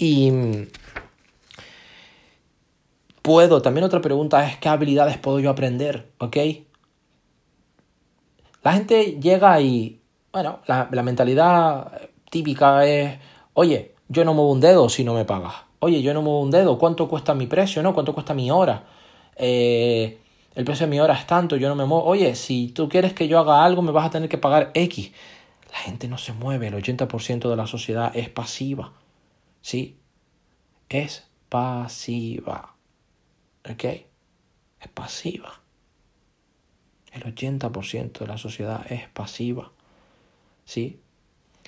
Y puedo, también otra pregunta es, ¿qué habilidades puedo yo aprender? ¿Ok? La gente llega y, bueno, la, mentalidad típica es, oye, yo no muevo un dedo si no me pagas. Oye, yo no muevo un dedo, ¿cuánto cuesta mi precio? ¿No? ¿Cuánto cuesta mi hora? Eh, el precio de mi hora es tanto, yo no me muevo. Oye, si tú quieres que yo haga algo, me vas a tener que pagar X. La gente no se mueve, el 80% de la sociedad es pasiva. ¿Sí? Es pasiva. ¿Ok? Es pasiva. El 80% de la sociedad es pasiva. ¿Sí?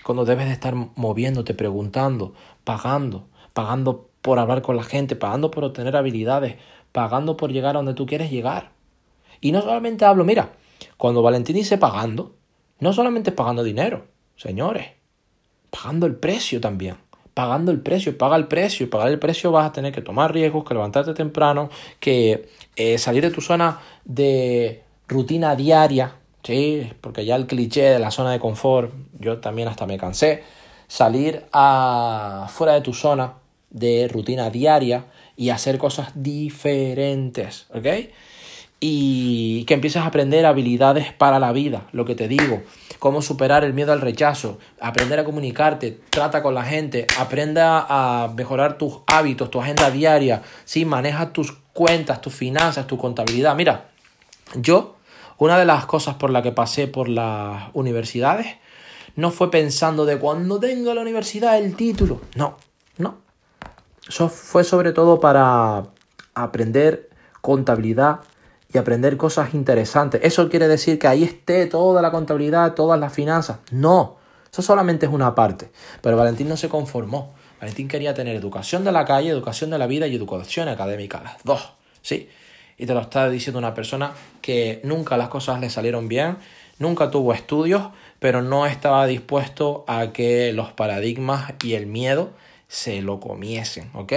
Cuando debes de estar moviéndote, preguntando, pagando, pagando por hablar con la gente, pagando por obtener habilidades, pagando por llegar a donde tú quieres llegar. Y no solamente hablo, mira, cuando Valentín dice pagando, no solamente pagando dinero, señores, pagando el precio también. Pagando el precio, paga el precio. Pagar el precio vas a tener que tomar riesgos, que levantarte temprano, que eh, salir de tu zona de rutina diaria, ¿sí? porque ya el cliché de la zona de confort, yo también hasta me cansé. Salir a, fuera de tu zona de rutina diaria y hacer cosas diferentes, ¿ok? Y que empieces a aprender habilidades para la vida, lo que te digo, cómo superar el miedo al rechazo, aprender a comunicarte, trata con la gente, aprenda a mejorar tus hábitos, tu agenda diaria, ¿sí? maneja tus cuentas, tus finanzas, tu contabilidad. Mira, yo, una de las cosas por la que pasé por las universidades, no fue pensando de cuando tenga la universidad el título, no, no, eso fue sobre todo para aprender contabilidad y aprender cosas interesantes. ¿Eso quiere decir que ahí esté toda la contabilidad, todas las finanzas? No, eso solamente es una parte. Pero Valentín no se conformó. Valentín quería tener educación de la calle, educación de la vida y educación académica, las dos, ¿sí? Y te lo está diciendo una persona que nunca las cosas le salieron bien, nunca tuvo estudios, pero no estaba dispuesto a que los paradigmas y el miedo se lo comiesen, ¿ok?